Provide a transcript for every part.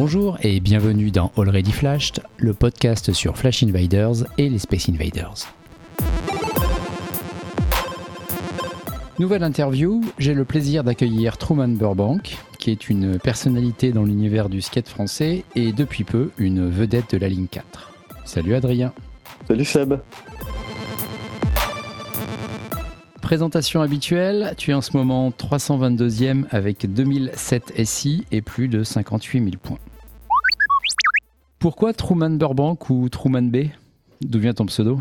Bonjour et bienvenue dans Already Flashed, le podcast sur Flash Invaders et les Space Invaders. Nouvelle interview, j'ai le plaisir d'accueillir Truman Burbank, qui est une personnalité dans l'univers du skate français et depuis peu une vedette de la ligne 4. Salut Adrien. Salut Seb. Présentation habituelle, tu es en ce moment 322e avec 2007 SI et plus de 58 000 points. Pourquoi Truman Burbank ou Truman B D'où vient ton pseudo?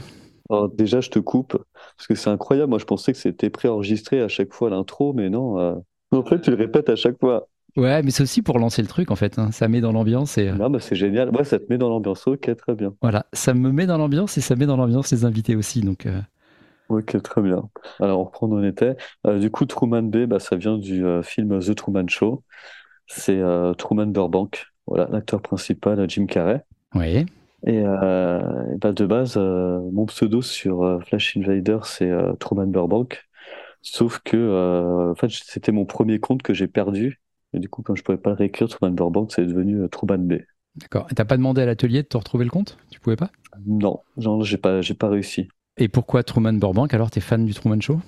Alors déjà, je te coupe, parce que c'est incroyable. Moi, je pensais que c'était préenregistré à chaque fois l'intro, mais non. euh, En fait, tu le répètes à chaque fois. Ouais, mais c'est aussi pour lancer le truc en fait. hein. Ça met dans l'ambiance et euh, Non, bah, c'est génial. Ouais, ça te met dans l'ambiance. Ok, très bien. voilà, ça me met dans l'ambiance et ça met dans l'ambiance les invités aussi. Donc euh, Ok, très bien. Alors, on reprend où on était. Euh, du coup, Truman B, bah, ça vient du euh, film The Truman Show. C'est euh, Truman Burbank, voilà, l'acteur principal, Jim Carrey. ouais, Et, et bah, de base, mon pseudo sur Flash Invader, c'est Truman Burbank. Sauf que, en fait, c'était mon premier compte que j'ai perdu. Et du coup, quand je pouvais pas le réécrire, Truman Burbank, c'est devenu Truman B. d'accord. Et T'as pas demandé à l'atelier de te retrouver le compte? Tu pouvais pas? Non, genre, j'ai pas, j'ai pas réussi. Et pourquoi Truman Burbank? Alors t'es fan du Truman Show?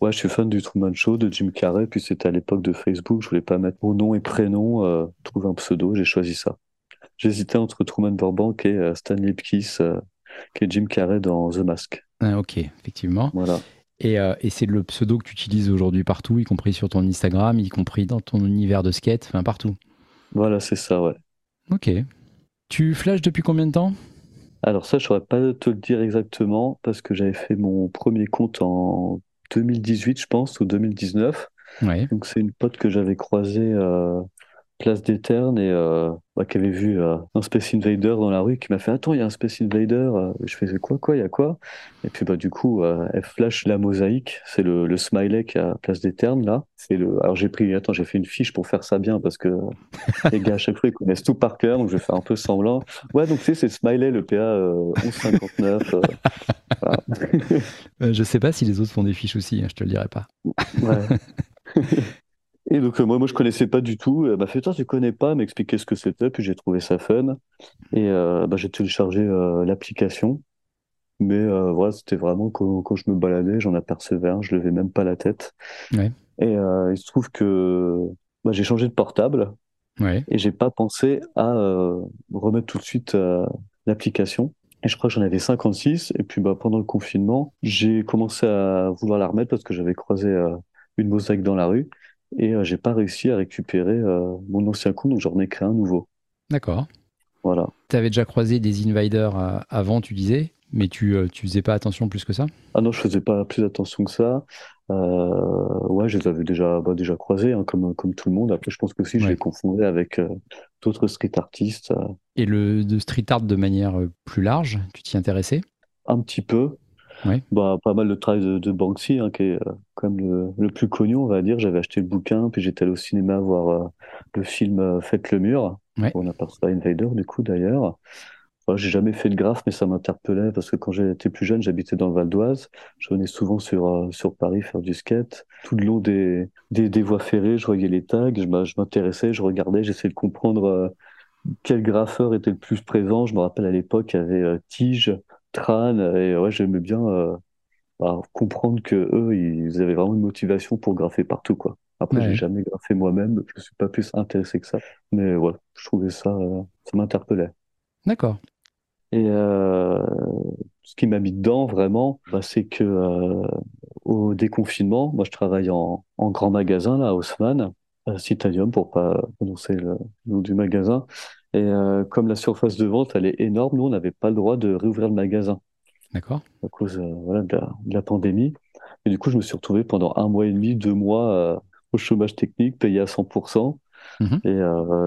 Ouais, je suis fan du Truman Show, de Jim Carrey, puis c'était à l'époque de Facebook, je voulais pas mettre mon nom et prénom, euh, trouver un pseudo, j'ai choisi ça. J'hésitais entre Truman Burbank et euh, Stanley Ipkiss, euh, qui est Jim Carrey dans The Mask. Ah, Ok, effectivement. Voilà. Et, euh, et c'est le pseudo que tu utilises aujourd'hui partout, y compris sur ton Instagram, y compris dans ton univers de skate, enfin partout. Voilà, c'est ça, ouais. Ok. Tu flashes depuis combien de temps? Alors ça, je saurais pas te le dire exactement parce que j'avais fait mon premier compte en 2018, je pense, ou 2019. Ouais. Donc c'est une pote que j'avais croisée euh, place des Ternes et euh, bah, qui avait vu euh, un Space Invader dans la rue, qui m'a fait Attends, il y a un Space Invader. Euh, Je faisais quoi, quoi, il y a quoi? Et puis bah du coup, euh, elle flash la mosaïque, c'est le, le smiley qui à place des Ternes là. C'est le. Alors j'ai pris, attends, j'ai fait une fiche pour faire ça bien parce que les gars à chaque fois ils connaissent tout par cœur, donc je vais faire un peu semblant. Ouais, donc tu sais, c'est smiley le PA euh, 1159. euh, voilà. Je sais pas si les autres font des fiches aussi, hein, je te le dirai pas. Ouais. Et donc euh, moi, moi je connaissais pas du tout. Elle m'a fait toi tu connais pas, m'expliquer ce que c'était, puis j'ai trouvé ça fun. Et euh, bah, j'ai téléchargé euh, l'application. Mais euh, voilà, c'était vraiment quand, quand je me baladais, j'en apercevais un, je levais même pas la tête. Ouais. Et euh, il se trouve que bah, j'ai changé de portable Ouais. et j'ai pas pensé à euh, remettre tout de suite euh, l'application. Et je crois que j'en avais 56. Et puis bah, pendant le confinement, j'ai commencé à vouloir la remettre parce que j'avais croisé euh, une mosaïque dans la rue. Et euh, j'ai pas réussi à récupérer euh, mon ancien compte, donc j'en ai créé un nouveau. D'accord. Voilà. Tu avais déjà croisé des invaders euh, avant, tu disais, mais tu, tu faisais pas attention plus que ça? Ah non, je faisais pas plus attention que ça. Euh, ouais, je les avais déjà, bah, déjà croisés, hein, comme, comme tout le monde. Après, je pense que je Ouais. les confondais avec euh, d'autres street artistes, euh, Et le de street art de manière plus large, tu t'y intéressais? Un petit peu. Ouais. Bah, pas mal de travail de, de Banksy, hein, qui est euh, quand même le, le plus connu, on va dire. J'avais acheté le bouquin, puis j'étais allé au cinéma voir euh, le film euh, Faites le mur. Ouais. On aperçoit Invader, du coup, d'ailleurs. Enfin, j'ai jamais fait de graphe, mais ça m'interpellait parce que quand j'étais plus jeune, j'habitais dans le Val d'Oise. Je venais souvent sur, euh, sur Paris faire du skate. Tout le long des, des, des voies ferrées, je voyais les tags, je m'intéressais, je regardais, j'essayais de comprendre quel graffeur était le plus présent. Je me rappelle à l'époque, il y avait Tige, Tran, et ouais, j'aimais bien euh, bah, comprendre que eux, ils avaient vraiment une motivation pour graffer partout, quoi. Après, Ouais. j'ai jamais graffé moi-même, je suis pas plus intéressé que ça. Mais voilà, je trouvais ça, euh, ça m'interpellait. D'accord. Et euh, ce qui m'a mis dedans vraiment, bah, c'est que euh, au déconfinement, moi je travaille en, en grand magasin là, à Haussmann, à Citadium pour pas prononcer le nom du magasin. Et euh, comme la surface de vente elle est énorme, nous on n'avait pas le droit de réouvrir le magasin D'accord. à cause euh, voilà, de la, de la pandémie. Et du coup je me suis retrouvé pendant un mois et demi, deux mois euh, au chômage technique, payé à 100%. Mhm. Et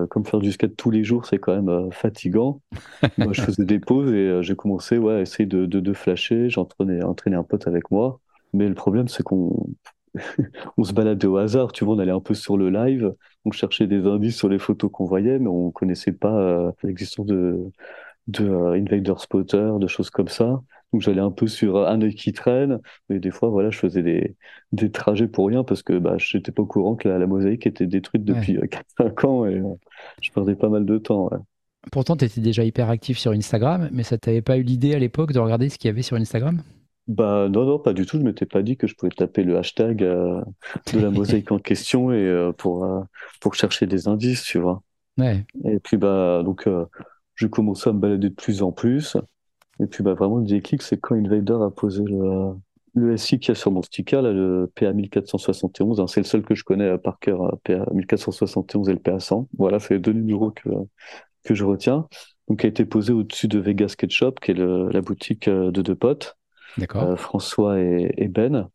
comme faire du skate tous les jours, c'est quand même fatigant. Moi, je faisais des pauses et j'ai commencé ouais, à essayer de, de, de flasher. J'entraînais entraînais un pote avec moi. Mais le problème, c'est qu'on on se baladait au hasard. Tu vois, on allait un peu sur le live. On cherchait des indices sur les photos qu'on voyait, mais on connaissait pas euh, l'existence de, de euh, Invader Spotter, de choses comme ça. Donc j'allais un peu sur un œil qui traîne, mais des fois, voilà, je faisais des, des trajets pour rien parce que bah, je n'étais pas au courant que la, mosaïque était détruite depuis 4-5 ans et je perdais pas mal de temps. Pourtant, tu étais déjà hyper actif sur Instagram, mais ça t'avait pas eu l'idée à l'époque de regarder ce qu'il y avait sur Instagram? Bah non, non, pas du tout. Je m'étais pas dit que je pouvais taper le hashtag euh, de la mosaïque en question et euh, pour euh, pour chercher des indices, tu vois. Ouais. Et puis bah donc j'ai commencé à me balader de plus en plus. Et puis bah vraiment le déclic, c'est quand Invader a posé le le SI qu'il y a sur mon sticker, là, le PA 1471. Hein, c'est le seul que je connais par cœur, PA 1471 et le PA 100. Voilà, c'est les deux numéros que que je retiens. Donc, a été posé au-dessus de Vegas Sketchup, qui est la boutique de deux potes. Euh, François et, Ben.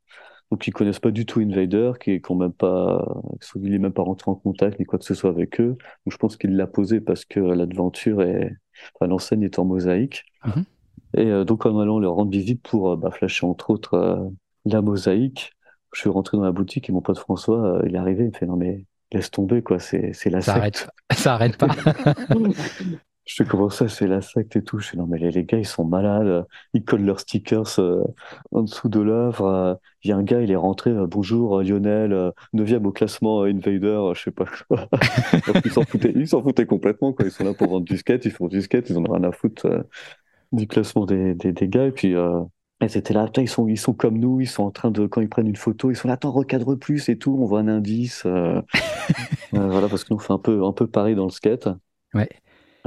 Donc ils connaissent pas du tout Invader, qui est quand même pas, il est même pas rentré en contact ni quoi que ce soit avec eux. Donc je pense qu'il l'a posé parce que l'aventure est, enfin, l'enseigne est en mosaïque. Mhm. Et euh, donc en allant leur rendre visite pour euh, bah, flasher entre autres la mosaïque, je suis rentré dans la boutique et mon pote François, il est arrivé, il me fait non mais laisse tomber quoi, c'est c'est la ça Arrête, ça arrête pas. Je fais comment ça, c'est la secte et tout. Je fais non, mais les, gars, ils sont malades. Ils collent leurs stickers euh, en dessous de l'œuvre. Il y a un gars, il est rentré. Euh, bonjour, Lionel, 9 au classement Invader, je sais pas quoi. ils s'en foutaient, ils s'en foutaient complètement. Quoi. Ils sont là pour vendre du skate, ils font du skate, ils en ont rien à foutre euh, du classement des, des, des, gars. Et puis, ils étaient là, ils sont, ils sont comme nous, ils sont en train de, quand ils prennent une photo, ils sont là, attends, recadre plus et tout, on voit un indice. voilà, parce que nous, on fait un peu, un peu pareil dans le skate. Ouais.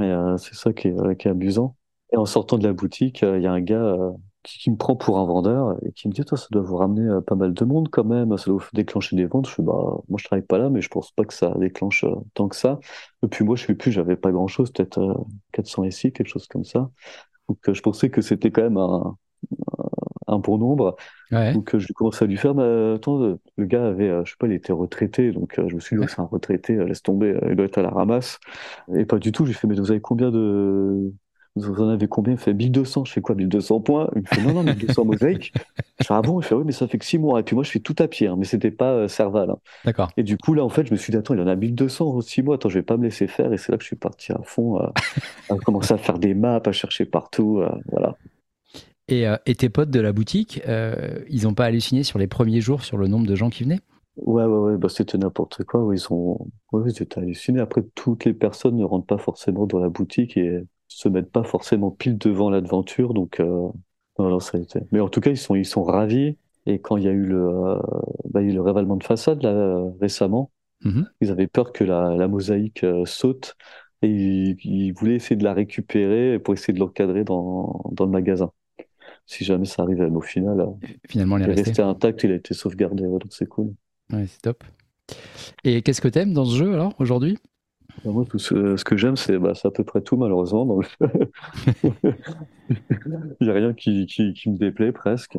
Euh, c'est ça qui est, euh, qui est, amusant. Et en sortant de la boutique, euh, il y a un gars qui, me prend pour un vendeur et qui me dit, toi, ça doit vous ramener pas mal de monde quand même, ça doit vous déclencher des ventes. Je fais, bah, moi, je travaille pas là, mais je pense pas que ça déclenche tant que ça. Et puis moi, je sais plus, j'avais pas grand chose, peut-être 400 ici, quelque chose comme ça. Donc, je pensais que c'était quand même un, un bon nombre. Donc je commençais à lui faire, mais attends, le gars avait, je sais pas, il était retraité, donc je me suis dit, c'est un retraité, laisse tomber, il doit être à la ramasse. Et pas du tout, j'ai fait, mais vous avez combien de... Vous en avez combien? Il fait 1200. Je fais quoi 1200 points? Il me fait non, non, 1200 mosaïques. Je fais ah bon? Il fait oui, mais ça fait que 6 mois. Et puis moi, je fais tout à pied, hein, mais c'était pas Serval. Hein. D'accord. Et du coup, là, en fait, je me suis dit, attends, il en a 1200 en 6 mois. Attends, je vais pas me laisser faire. Et c'est là que je suis parti à fond, à commencer à faire des maps, à chercher partout. voilà. Et, euh, et, tes potes de la boutique, euh, ils n'ont pas halluciné sur les premiers jours sur le nombre de gens qui venaient? Ouais, ouais, ouais, bah, c'était n'importe quoi. ils sont, ouais, ils étaient hallucinés. Après, toutes les personnes ne rentrent pas forcément dans la boutique et se mettent pas forcément pile devant l'aventure. Donc, euh... non, ça a été. Mais en tout cas, ils sont, ils sont ravis. Et quand il y a eu le, euh, bah, il y a eu le révalement de façade là, récemment, mm-hmm. ils avaient peur que la, la mosaïque saute et ils, ils, voulaient essayer de la récupérer pour essayer de l'encadrer dans, dans le magasin si jamais ça arrive au final. Euh, Finalement, il est, resté. intact, il a été sauvegardé, donc c'est cool. Ouais, c'est top. Et qu'est-ce que t'aimes dans ce jeu alors aujourd'hui? Bah, Moi, tout ce, que j'aime, c'est bah, à peu près tout malheureusement. Il n'y a rien qui, qui, qui, me déplaît presque.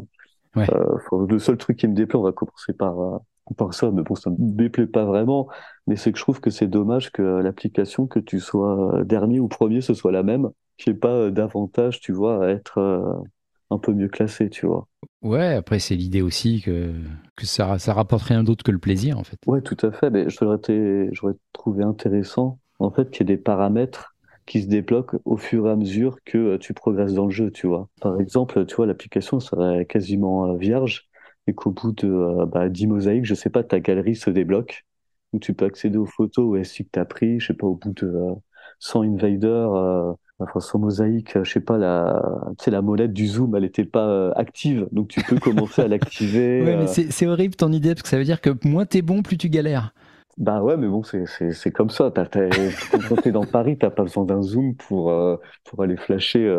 Ouais. Euh, le seul truc qui me déplaît, on va commencer par, euh, par ça, mais bon, ça me déplaît pas vraiment. Mais c'est que je trouve que c'est dommage que l'application, que tu sois dernier ou premier, ce soit la même. Je n'ai pas davantage, tu vois, à être un peu mieux classé, tu vois. Ouais, après, c'est l'idée aussi que, que ça, ça rapporte rien d'autre que le plaisir, en fait. Ouais, tout à fait. Mais j'aurais trouvé intéressant, en fait, qu'il y ait des paramètres qui se débloquent au fur et à mesure que euh, tu progresses dans le jeu, tu vois. Par exemple, tu vois, l'application serait quasiment euh, vierge et qu'au bout de euh, bah, 10 mosaïques, je sais pas, ta galerie se débloque, où tu peux accéder aux photos ou SI que tu as pris, je sais pas, au bout de 100 invaders, François Mosaïque, je sais pas, la, tu sais, la molette du zoom, elle n'était pas euh, active, donc tu peux commencer à l'activer. Ouais, mais euh. c'est horrible ton idée, parce que ça veut dire que moins t'es bon, plus tu galères. Bah ouais, mais bon, c'est comme ça. As, quand t'es dans Paris, t'as pas besoin d'un zoom pour, euh, pour aller flasher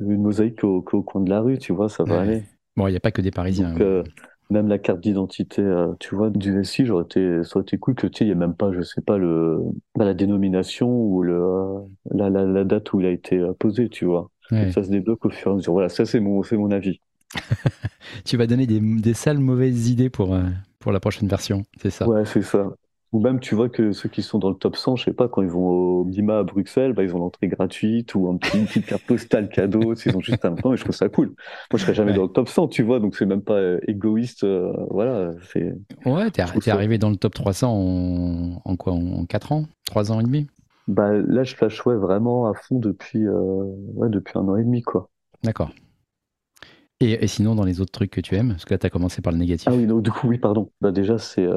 une mosaïque au, au, coin de la rue, tu vois, ça va aller. Bon, il n'y a pas que des Parisiens. Donc, même la carte d'identité, euh, tu vois, du SI, j'aurais été, ça aurait été cool que tu sais, il n'y a même pas, je sais pas, le, bah, la dénomination ou le, euh, la, la, la, date où il a été euh, posé, tu vois. Ça se débloque au fur et à mesure. Voilà, ça c'est mon, c'est mon avis. tu vas donner des, des sales mauvaises idées pour, pour la prochaine version, c'est ça? Ouais, c'est ça. Ou même, tu vois que ceux qui sont dans le top 100, je sais pas, quand ils vont au Bima à Bruxelles, bah, ils ont l'entrée gratuite ou un petit, une petite carte postale cadeau, s'ils ont juste un temps, et je trouve ça cool. Moi, je serais jamais dans le top 100, tu vois, donc c'est même pas euh, égoïste, euh, voilà. C'est, ouais, t'es, es arrivé dans le top 300 en, en quoi, en 4 ans? 3 ans et demi? Bah, là, je flash, ouais, vraiment à fond depuis, euh, ouais, depuis un an et demi, quoi. D'accord. Et, sinon, dans les autres trucs que tu aimes, parce que là, tu as commencé par le négatif. Ah oui, donc du coup, oui, pardon. Bah, déjà, c'est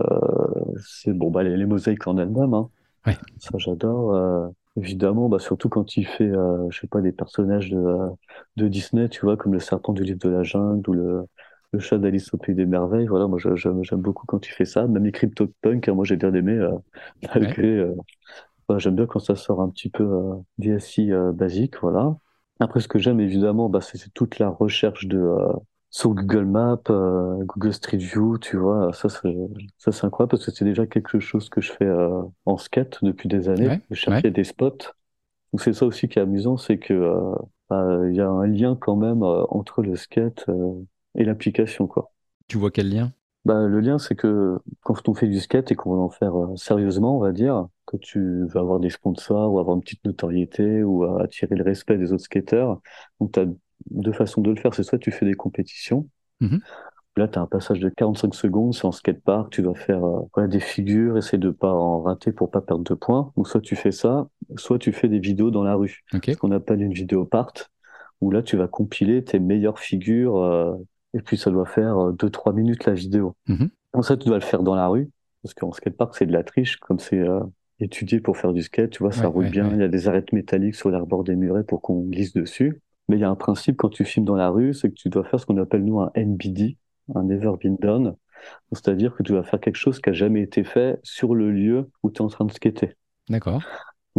c'est bon, bah, les, mosaïques en elles-mêmes. Hein. Ouais. Ça, j'adore. évidemment, bah, surtout quand il fait, je sais pas, des personnages de, de Disney, tu vois, comme le serpent du livre de la jungle ou le, le chat d'Alice au Pays des Merveilles. Voilà, moi j'aime beaucoup quand il fait ça. Même les CryptoPunk, hein, moi j'ai bien aimé, euh, malgré. Euh, j'aime bien quand ça sort un petit peu euh, DSI basique, voilà. Après, ce que j'aime évidemment, bah, c'est toute la recherche de sur Google Maps, Google Street View, tu vois. Ça, ça c'est incroyable parce que c'est déjà quelque chose que je fais en skate depuis des années, de chercher des spots. Donc c'est ça aussi qui est amusant, c'est que bah, il y a un lien quand même entre le skate et l'application, quoi. Tu vois quel lien? Bah, le lien, c'est que quand on fait du skate et qu'on va en faire euh, sérieusement, on va dire, que tu vas avoir des sponsors ou avoir une petite notoriété ou attirer le respect des autres skateurs. Donc, tu as deux façons de le faire. C'est soit tu fais des compétitions. Mhm. Là, tu as un passage de 45 secondes, c'est en skatepark, tu dois faire euh, des figures, essayer de pas en rater pour pas perdre de points. Donc, soit tu fais ça, soit tu fais des vidéos dans la rue. Ce qu'on appelle une vidéo part, où là, tu vas compiler tes meilleures figures euh, et puis ça doit faire 2-3 euh, minutes la vidéo. Mmh. ça, tu dois le faire dans la rue, parce qu'en skatepark, c'est de la triche, comme c'est euh, étudié pour faire du skate, tu vois, ça roule bien, il y a des arêtes métalliques sur l'arbor des murets pour qu'on glisse dessus. Mais il y a un principe quand tu filmes dans la rue, c'est que tu dois faire ce qu'on appelle nous un NBD, un Never Been Done. C'est-à-dire que tu dois faire quelque chose qui a jamais été fait sur le lieu où tu es en train de skater. D'accord.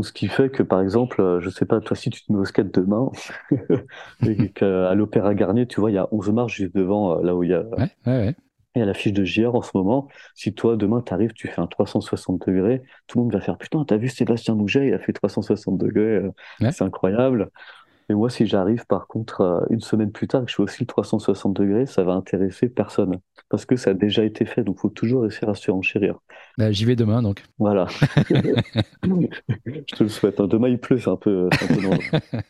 Ce qui fait que, par exemple, euh, je sais pas, toi, si tu te mets au skate demain, et qu'à l'Opéra Garnier, tu vois, il y a 11 marches juste devant, euh, là où il y a, ouais, ouais, il y a la fiche de JR en ce moment. Si toi, demain, tu arrives, tu fais un 360 degrés, tout le monde va faire, putain, t'as vu Sébastien Mouget, il a fait 360 degrés, euh, c'est incroyable. Et moi, si j'arrive, par contre, une semaine plus tard, que je fais aussi le 360 degrés, ça va intéresser personne. Parce que ça a déjà été fait, donc il faut toujours réussir à surenchérir. Bah, J'y vais demain, donc. Voilà. je te le souhaite. Hein. Demain, il pleut, c'est un peu, un peu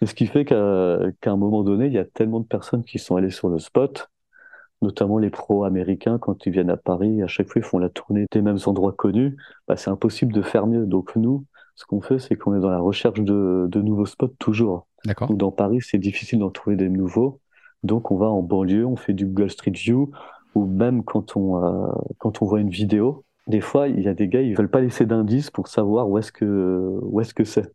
Et ce qui fait qu'à un moment donné, il y a tellement de personnes qui sont allées sur le spot, notamment les pros américains, quand ils viennent à Paris, à chaque fois, ils font la tournée des mêmes endroits connus. Bah, c'est impossible de faire mieux. Donc nous, ce qu'on fait, c'est qu'on est dans la recherche de, de nouveaux spots toujours. D'accord. Dans Paris, c'est difficile d'en trouver des nouveaux. Donc on va en banlieue, on fait du Google Street View, ou même quand on, euh, quand on voit une vidéo, des fois, il y a des gars, ils veulent pas laisser d'indices pour savoir où est-ce que où est-ce que c'est.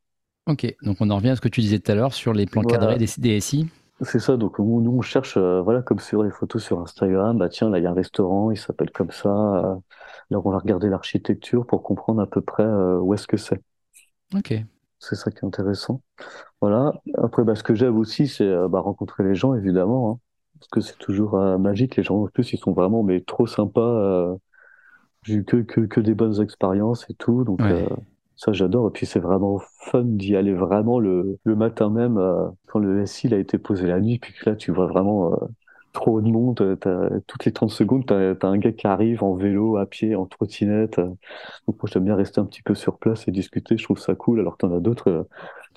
Ok, donc on en revient à ce que tu disais tout à l'heure sur les plans cadrés des DSI. C'est ça, donc nous on cherche, euh, voilà, comme sur les photos sur Instagram, bah tiens, là il y a un restaurant, il s'appelle comme ça. Euh, là on va regarder l'architecture pour comprendre à peu près où est-ce que c'est. Ok. C'est ça qui est intéressant. Voilà. Après, bah, ce que j'aime aussi, c'est bah, rencontrer les gens, évidemment. Hein parce que c'est toujours euh, magique. Les gens en plus, ils sont vraiment mais trop sympas. Euh, j'ai eu que, que, que, des bonnes expériences et tout, donc euh, ça j'adore. Et puis c'est vraiment fun d'y aller vraiment le, le matin même quand le SI a été posé la nuit, puis que là tu vois vraiment trop de monde. toutes les 30 secondes, tu as, un gars qui arrive en vélo, à pied, en trottinette. Donc moi j'aime bien rester un petit peu sur place et discuter. Je trouve ça cool. Alors que t'en as d'autres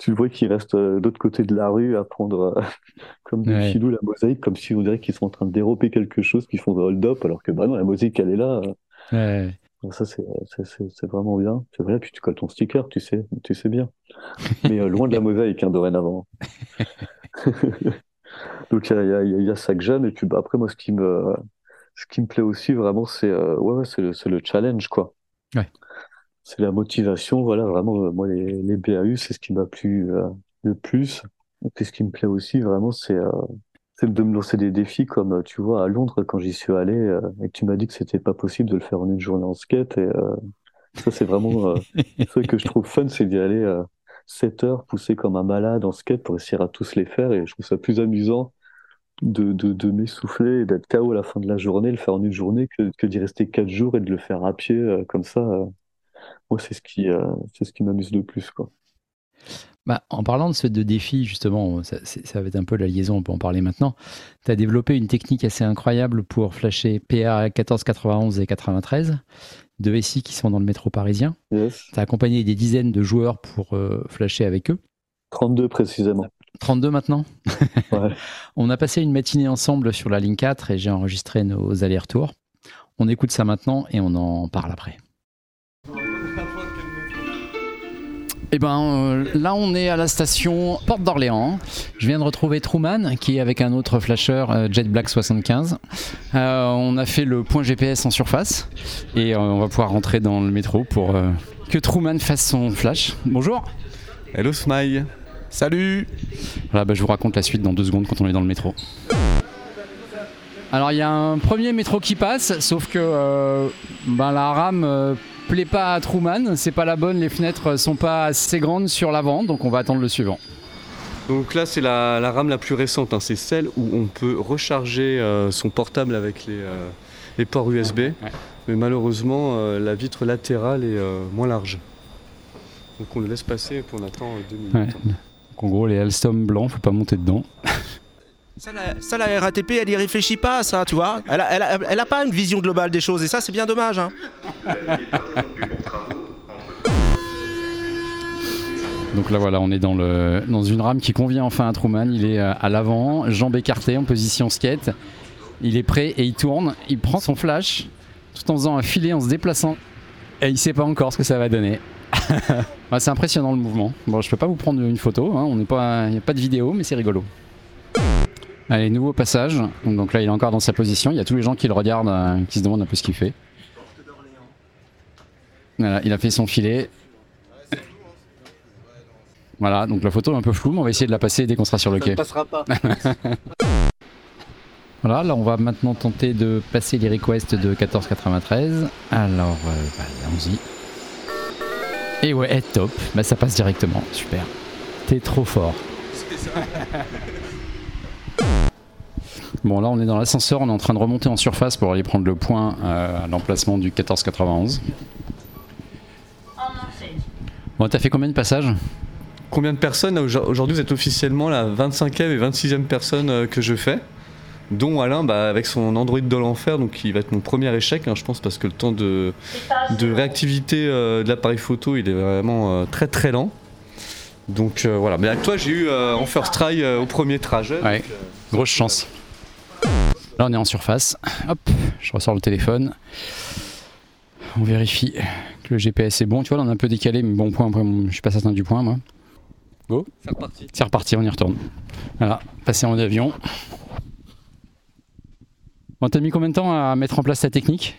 tu le vois qui restent euh, d'autre côté de la rue à prendre euh, comme des filous la mosaïque, comme si on dirait qu'ils sont en train de dérober quelque chose, qu'ils font de hold-up, alors que bah non, la mosaïque elle est là. Ouais. Donc ça c'est vraiment bien. C'est vrai, puis tu colles ton sticker, tu sais, tu sais bien. Mais euh, loin de la mosaïque hein, dorénavant. Donc il y a, y, y a, ça que j'aime, et puis bah, après moi ce qui me ce qui me plaît aussi vraiment c'est ouais, ouais c'est le, le challenge quoi. Ouais c'est la motivation. Voilà, vraiment, euh, moi, les, les BAU, c'est ce qui m'a plu euh, le plus. Et puis, ce qui me plaît aussi, vraiment, c'est euh, de me lancer des défis comme, tu vois, à Londres, quand j'y suis allé, et que tu m'as dit que c'était pas possible de le faire en une journée en skate. Et ça, c'est vraiment ce que je trouve fun, c'est d'y aller 7 heures, pousser comme un malade en skate pour essayer à tous les faire. Et je trouve ça plus amusant de, de, de m'essouffler et d'être KO à la fin de la journée, le faire en une journée, que, que d'y rester 4 jours et de le faire à pied comme ça moi, c'est ce qui, euh, ce qui m'amuse le plus, quoi. Bah, en parlant de ce de défi, justement, ça, va être un peu la liaison, on peut en parler maintenant. Tu as développé une technique assez incroyable pour flasher PA 14, 91 et 93, deux SI qui sont dans le métro parisien. Yes. Tu as accompagné des dizaines de joueurs pour euh, flasher avec eux. 32 précisément. 32 maintenant ouais. On a passé une matinée ensemble sur la ligne 4 et j'ai enregistré nos allers-retours. On écoute ça maintenant et on en parle après. Eh ben euh, là on est à la station Porte d'Orléans. Je viens de retrouver Truman qui est avec un autre flasher euh, Jet Black 75. Euh, on a fait le point GPS en surface et on va pouvoir rentrer dans le métro pour que Truman fasse son flash. Bonjour. Hello Smile. Salut. Voilà, bah, je vous raconte la suite dans deux secondes quand on est dans le métro. Alors il y a un premier métro qui passe, sauf que ben, la rame plaît pas à Truman, c'est pas la bonne, les fenêtres sont pas assez grandes sur l'avant, donc on va attendre le suivant. Donc là c'est la, rame la plus récente, hein. c'est celle où on peut recharger euh, son portable avec les, euh, ports USB, mais malheureusement euh, la vitre latérale est moins large. Donc on le laisse passer et puis on attend deux minutes. en gros les Alstom blancs, faut pas monter dedans. Ça la, RATP, elle y réfléchit pas à ça, tu vois. Elle a, pas une vision globale des choses, et ça, c'est bien dommage. Hein. Donc là voilà, on est dans, une rame qui convient enfin à Truman. Il est euh, à l'avant, jambes écartées en position skate. Il est prêt et il tourne. Il prend son flash tout en faisant un filet en se déplaçant. Et il sait pas encore ce que ça va donner. c'est impressionnant le mouvement. Bon, je peux pas vous prendre une photo, hein. on n'est pas, il n'y a pas de vidéo, mais c'est rigolo. Allez, nouveau passage. Donc là, il est encore dans sa position. Il y a tous les gens qui le regardent, euh, qui se demandent un peu ce qu'il fait. Voilà, il a fait son filet. Voilà, donc la photo est un peu floue, mais on va essayer de la passer dès qu'on sera sur le quai. Ça passera pas. voilà, là on va maintenant tenter de passer les requests de 1493. Alors, euh, bah, allons-y. Et ouais, top, bah, ça passe directement, super. T'es trop fort. Bon, là, on est dans l'ascenseur, on est en train de remonter en surface pour aller prendre le point euh, à l'emplacement du 1491. Bon, t'as fait combien de passages? Combien de personnes? Aujourd'hui, vous êtes officiellement la 25e et 26e personne euh, que je fais, dont Alain, bah, avec son Android de l'enfer, donc qui va être mon premier échec, hein, je pense, parce que le temps de, de réactivité euh, de l'appareil photo, il est vraiment très très lent. Donc voilà, mais avec toi, j'ai eu en first try au premier trajet. Ouais, grosse chance. Là, on est en surface. Hop, je ressors le téléphone. On vérifie que le GPS est bon. Tu vois, là, on est un peu décalé, mais bon point. Après, je suis pas certain du point, moi. Go. C'est reparti. C'est reparti, on y retourne. Voilà, passer en avion. Bon, t'as mis combien de temps à mettre en place ta technique?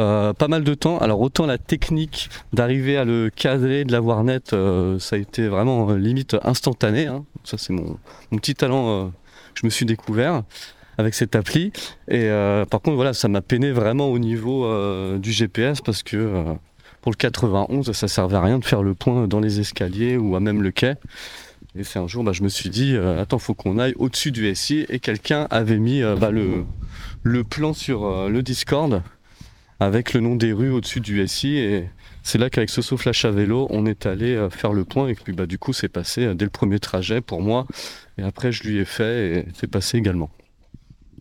Euh, pas mal de temps. Alors autant la technique d'arriver à le cadrer, de l'avoir net, euh, ça a été vraiment euh, limite instantané. Hein. Ça c'est mon, petit talent que je me suis découvert avec cette appli. Et euh, par contre, voilà, ça m'a peiné vraiment au niveau euh, du GPS parce que euh, pour le 91, ça servait à rien de faire le point dans les escaliers ou à même le quai. Et c'est un jour, bah, je me suis dit, attends, faut qu'on aille au-dessus du SI. Et quelqu'un avait mis bah, le, le plan sur le Discord avec le nom des rues au-dessus du SI. Et c'est là qu'avec ce flash à vélo, on est allé faire le point. Et puis bah, du coup, c'est passé dès le premier trajet pour moi. Et après, je lui ai fait et c'est passé également.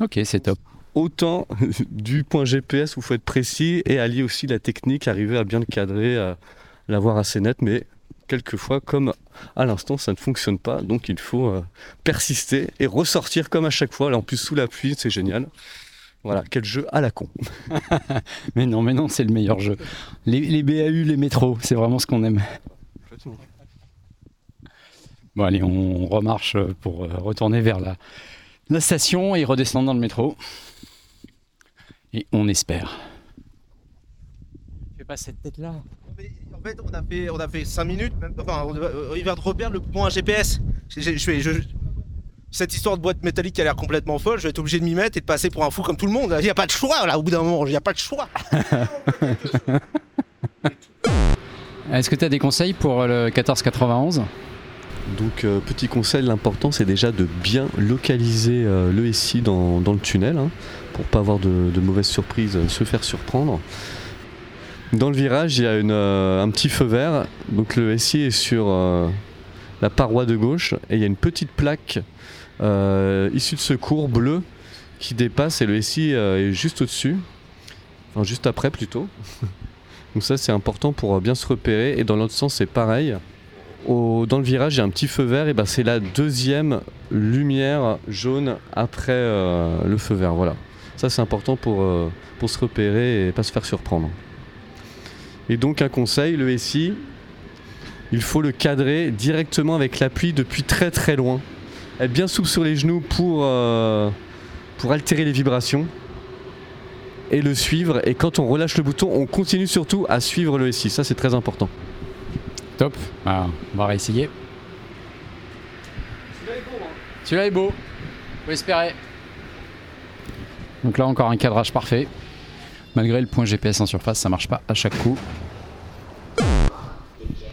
Ok, c'est top. Autant du point GPS où il faut être précis et allier aussi la technique, arriver à bien le cadrer, à l'avoir assez net, mais quelquefois, comme à l'instant, ça ne fonctionne pas, donc il faut euh, persister et ressortir comme à chaque fois. Là, en plus, sous la pluie, c'est génial. Voilà, quel jeu à la con. mais non, mais non, c'est le meilleur jeu. Les, les BAU, les métros, c'est vraiment ce qu'on aime. Bon, allez, on remarche pour euh, retourner vers la, la station et redescendre dans le métro. Et on espère. Fais pas cette tête-là. En fait, on a fait, on a fait 5 minutes, même, enfin, on, il va te reperdre le point GPS. cette histoire de boîte métallique qui a l'air complètement folle, je vais être obligé de m'y mettre et de passer pour un fou comme tout le monde. Il n'y a pas de choix là, au bout d'un moment, il n'y a pas de choix. Est-ce que tu as des conseils pour le 1491 donc euh, petit conseil, l'important c'est déjà de bien localiser euh, le SI dans, le tunnel pour hein, pour pas avoir de, mauvaises surprises, euh, se faire surprendre. Dans le virage, il y a un petit feu vert, donc le SI est sur la paroi de gauche et il y a une petite plaque issue de secours bleu qui dépasse et le SI est juste au-dessus, enfin juste après plutôt. donc ça c'est important pour bien se repérer et dans l'autre sens c'est pareil dans le virage, il y a un petit feu vert, et ben c'est la deuxième lumière jaune après euh, le feu vert. Voilà. Ça, c'est important pour, euh, pour se repérer et pas se faire surprendre. Et donc, un conseil le SI, il faut le cadrer directement avec l'appui depuis très très loin. Être bien souple sur les genoux pour, euh, pour altérer les vibrations et le suivre. Et quand on relâche le bouton, on continue surtout à suivre le SI. Ça, c'est très important. Top. Ah, on va réessayer. Celui-là est beau. Faut espérer. Donc là, encore un cadrage parfait. Malgré le point GPS en surface, ça marche pas à chaque coup.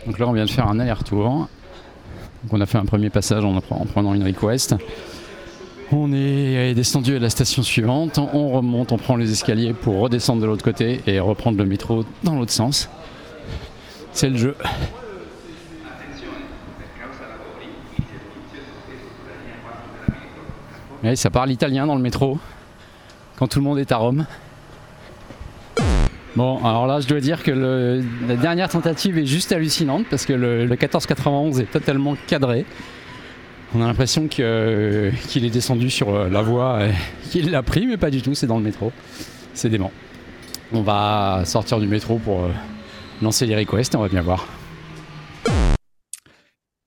Donc là, on vient de faire un aller-retour. Donc on a fait un premier passage en prenant une request. On est descendu à la station suivante, on remonte, on prend les escaliers pour redescendre de l'autre côté et reprendre le métro dans l'autre sens. C'est le jeu. Oui, ça parle italien dans le métro quand tout le monde est à Rome. Bon, alors là, je dois dire que le- la dernière tentative est juste hallucinante parce que le, le 1491 est totalement cadré. On a l'impression euh, qu'il est descendu sur euh, la voie et qu'il l'a pris, mais pas du tout, c'est dans le métro. C'est dément. On va sortir du métro pour euh, lancer les requests et on va bien voir.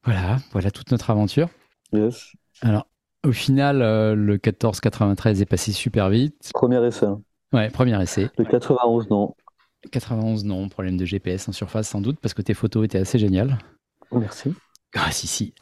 Voilà, voilà toute notre aventure. Yes. Alors, au final, euh, le 1493 est passé super vite. Premier essai. hein. Ouais, premier essai. Le 91, non. 91, non, problème de GPS en surface sans doute, parce que tes photos étaient assez géniales. Merci. Ah, si, si.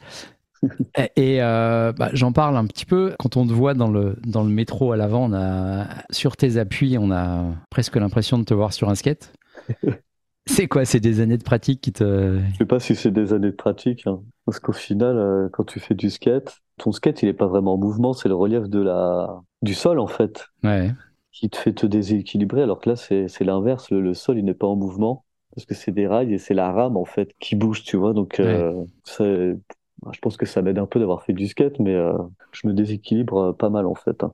Et, et, euh, bah, j'en parle un petit peu. Quand on te voit dans le, dans le métro à l'avant, on a, sur tes appuis, on a presque l'impression de te voir sur un skate. C'est quoi? C'est des années de pratique qui te. Je sais pas si c'est des années de pratique, hein. parce qu'au final, euh, quand tu fais du skate, ton skate, il est pas vraiment en mouvement, c'est le relief de la... du sol, en fait, Ouais, qui te fait te déséquilibrer, alors que là, c'est l'inverse, le, le sol, il n'est pas en mouvement, parce que c'est des rails et c'est la rame, en fait, qui bouge, tu vois, donc euh, je pense que ça m'aide un peu d'avoir fait du skate, mais euh, je me déséquilibre euh, pas mal, en fait. hein.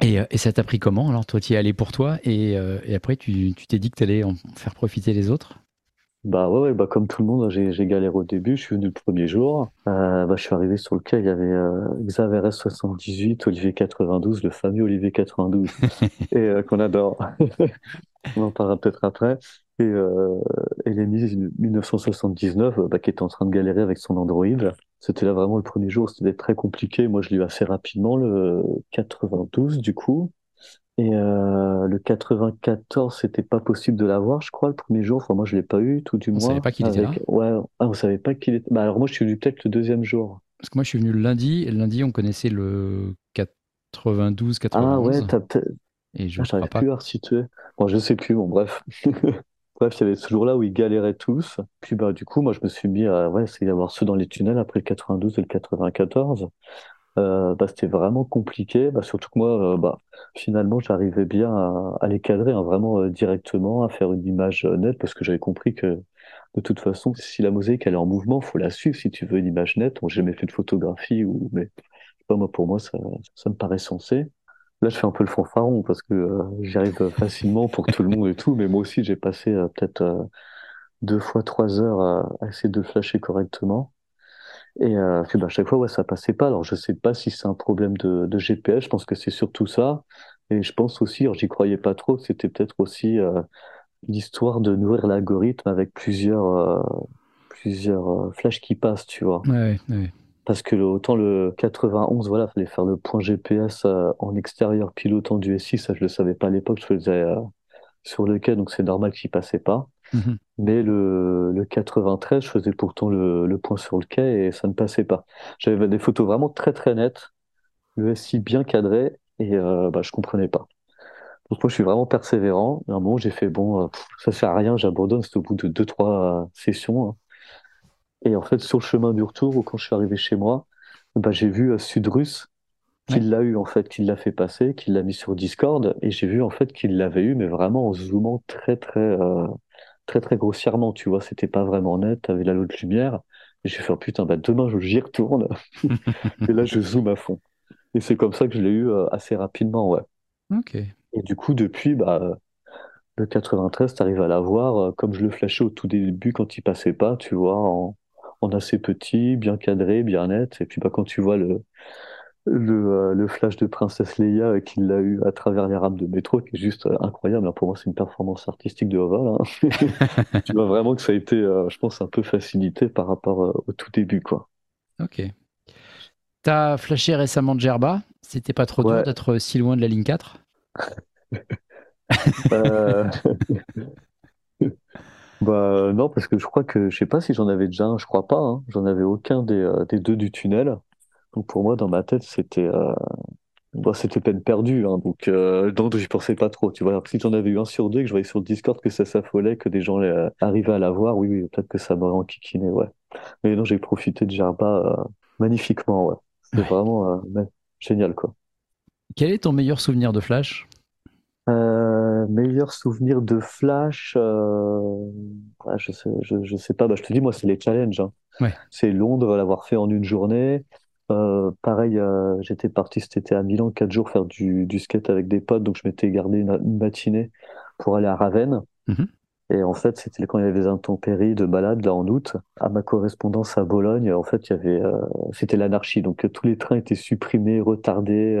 Et, euh, et ça t'a pris comment? Alors, toi, tu y es allé pour toi, et, euh, et après, tu tu t'es dit que tu allais en faire profiter les autres? Bah ouais, ouais, bah comme tout le monde, j'ai j'ai galéré au début. Je suis venu le premier jour. Euh, bah, je suis arrivé sur le quai, il y avait euh, Xaver S78, Olivier 92, le fameux Olivier 92, et euh, qu'on adore. On en parlera peut-être après. Et, euh, et Lenny 1979, euh, bah, qui était en train de galérer avec son Android. C'était là vraiment le premier jour, c'était très compliqué. Moi, je l'ai eu assez rapidement, le 92 du coup. Et euh, le 94, c'était pas possible de l'avoir, je crois, le premier jour. Enfin, moi, je l'ai pas eu, tout du On moins. savait pas qu'il était Avec- Ouais, ah, on savait pas qu'il était. Bah, alors moi, je suis venu peut-être le deuxième jour. Parce que moi, je suis venu le lundi, et le lundi, on connaissait le 92, 91. Ah ouais, t'as peut-être. Et je Ah, ne j'arrive pas. plus à resituer. Bon, je sais plus. Bon, bref. Bref, il y avait ce jour-là où ils galéraient tous. Puis bah, du coup, moi, je me suis mis à ouais, essayer d'avoir ceux dans les tunnels après le 92 et le 94. Euh, bah, c'était vraiment compliqué. Bah, surtout que moi, euh, bah, finalement, j'arrivais bien à, à les cadrer hein, vraiment euh, directement, à faire une image euh, nette parce que j'avais compris que de toute façon, si la mosaïque elle est en mouvement, faut la suivre si tu veux une image nette. J'ai jamais fait de photographie ou mais pas moi pour moi ça, ça me paraît sensé. Là, je fais un peu le fanfaron parce que j'y arrive facilement pour tout le monde et tout, mais moi aussi j'ai passé peut-être deux fois trois heures à, à essayer de flasher correctement. Et euh, puis, bah, à chaque fois, ouais, ça passait pas. Alors, je sais pas si c'est un problème de, de GPS. Je pense que c'est surtout ça. Et je pense aussi, alors j'y croyais pas trop, c'était peut-être aussi euh, l'histoire de nourrir l'algorithme avec plusieurs, euh, plusieurs euh, flashs qui passent, tu vois. Ouais, ouais. Parce que le- autant le 91, voilà, fallait faire le point GPS euh, en extérieur pilotant du SI, ça je le savais pas à l'époque, je faisais sur le quai, donc c'est normal qu'il passait pas. Mhm. Mais le, le 93, je faisais pourtant le, le point sur le quai et ça ne passait pas. J'avais des photos vraiment très très nettes, le SI bien cadré et euh, bah, je comprenais pas. Donc moi je suis vraiment persévérant. À un moment j'ai fait bon, euh, pff, ça sert à rien, j'abandonne. C'était au bout de deux trois euh, sessions. hein. Et en fait sur le chemin du retour, ou quand je suis arrivé chez moi, bah, j'ai vu euh, Sudrus qui Ouais. l'a eu en fait, qui l'a fait passer, qui l'a mis sur Discord et j'ai vu en fait qu'il l'avait eu, mais vraiment en zoomant très très euh, très très grossièrement, tu vois, c'était pas vraiment net, t'avais la lot de lumière. Et j'ai fait oh, putain, bah demain j'y retourne et là je zoome à fond. Et c'est comme ça que je l'ai eu euh, assez rapidement, ouais. Ok. Et du coup, depuis, bah, le 93, t'arrives à l'avoir euh, comme je le flashais au tout début quand il passait pas, tu vois, en, en assez petit, bien cadré, bien net. Et puis bah, quand tu vois le, le, le, flash de Princesse Leia qu'il a eu à travers les rames de métro, qui est juste incroyable. pour moi, c'est une performance artistique de Oval. Hein. tu vois vraiment que ça a été, je pense, un peu facilité par rapport au tout début. Quoi. Ok. Tu as flashé récemment Djerba. C'était pas trop dur d'être si loin de la ligne 4 euh... Bah non, parce que je crois que je sais pas si j'en avais déjà un, je crois pas. Hein. J'en avais aucun des, euh, des, deux du tunnel. Donc pour moi, dans ma tête, c'était euh... c'était peine perdue. Hein. Donc, euh... donc j'y pensais pas trop. Tu vois, Alors, si j'en avais eu un sur deux, que je voyais sur le Discord que ça s'affolait, que des gens euh, arrivaient à l'avoir, oui, oui, peut-être que ça m'aurait enquiquiné, ouais. Mais non, j'ai profité de Gerba euh, magnifiquement, ouais. C'était vraiment génial, quoi. Quel est ton meilleur souvenir de Flash? Euh, meilleur souvenir de Flash, euh... je sais, je, je, sais pas. Bah, je te dis, moi, c'est les challenges. Hein. Ouais. C'est Londres, l'avoir fait en une journée. Euh, pareil, euh, j'étais parti cet été à Milan quatre jours faire du, du skate avec des potes, donc je m'étais gardé une, une, matinée pour aller à Ravenne. Mm-hmm. Et en fait, c'était quand il y avait des intempéries de balade là en août. À ma correspondance à Bologne, en fait, il y avait, euh, c'était l'anarchie. Donc tous les trains étaient supprimés, retardés.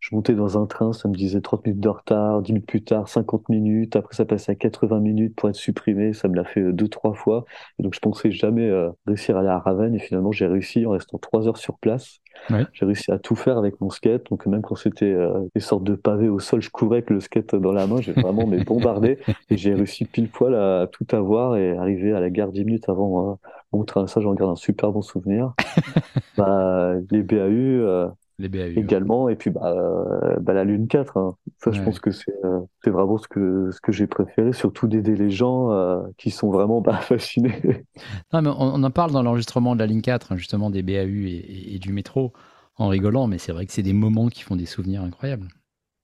Je montais dans un train, ça me disait 30 minutes de retard, 10 minutes plus tard, 50 minutes. Après, ça passait à 80 minutes pour être supprimé. Ça me l'a fait euh, deux, trois fois. Et donc, je pensais jamais euh, réussir à aller à Ravenne. Et finalement, j'ai réussi en restant trois heures sur place. Ouais. J'ai réussi à tout faire avec mon skate. Donc, même quand c'était euh, des sortes de pavés au sol, je courais avec le skate dans la main. J'ai vraiment mais bombardé. Et j'ai réussi pile poil à, tout avoir et arriver à la gare 10 minutes avant euh, mon train. Ça, j'en garde un super bon souvenir. bah, les BAU, euh, les BAU. également. Et puis, bah, euh, bah, la Lune 4. Hein. Ça, je pense que c'est euh, vraiment ce que, ce que j'ai préféré. Surtout d'aider les gens euh, qui sont vraiment bah, fascinés. Non, mais on, on en parle dans l'enregistrement de la ligne 4, hein, justement des BAU et, et- et du métro, en rigolant, mais c'est vrai que c'est des moments qui font des souvenirs incroyables.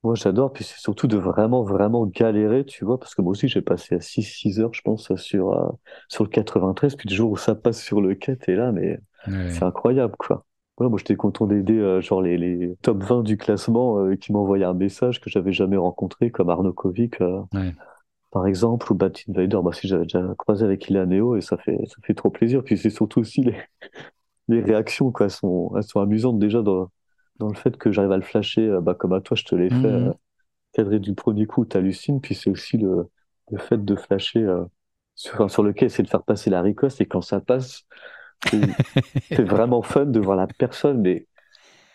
Moi, j'adore. Puis c'est surtout de vraiment, vraiment galérer, tu vois, parce que moi aussi, j'ai passé à 6-6 heures, je pense, sur, euh, sur le 93. Puis le jour où ça passe sur le quai, t'es là, mais Ouais. c'est incroyable, quoi. Voilà, moi, j'étais content d'aider euh, genre les, les top 20 du classement euh, qui m'envoyaient un message que j'avais jamais rencontré, comme Arnaud Kovic, euh, Ouais. par exemple, ou Bat Invader. Bah, si j'avais déjà croisé avec Ilaneo, et ça fait, ça fait trop plaisir. Puis c'est surtout aussi les, les réactions, quoi, elles sont, elles sont amusantes déjà dans, dans le fait que j'arrive à le flasher, euh, bah, comme à toi, je te l'ai fait, Mhm. euh, cadré du premier coup, t'hallucines. Puis c'est aussi le, le fait de flasher euh, sur, sur le quai, c'est de faire passer la ricoste, et quand ça passe, c'est vraiment fun de voir la personne, mais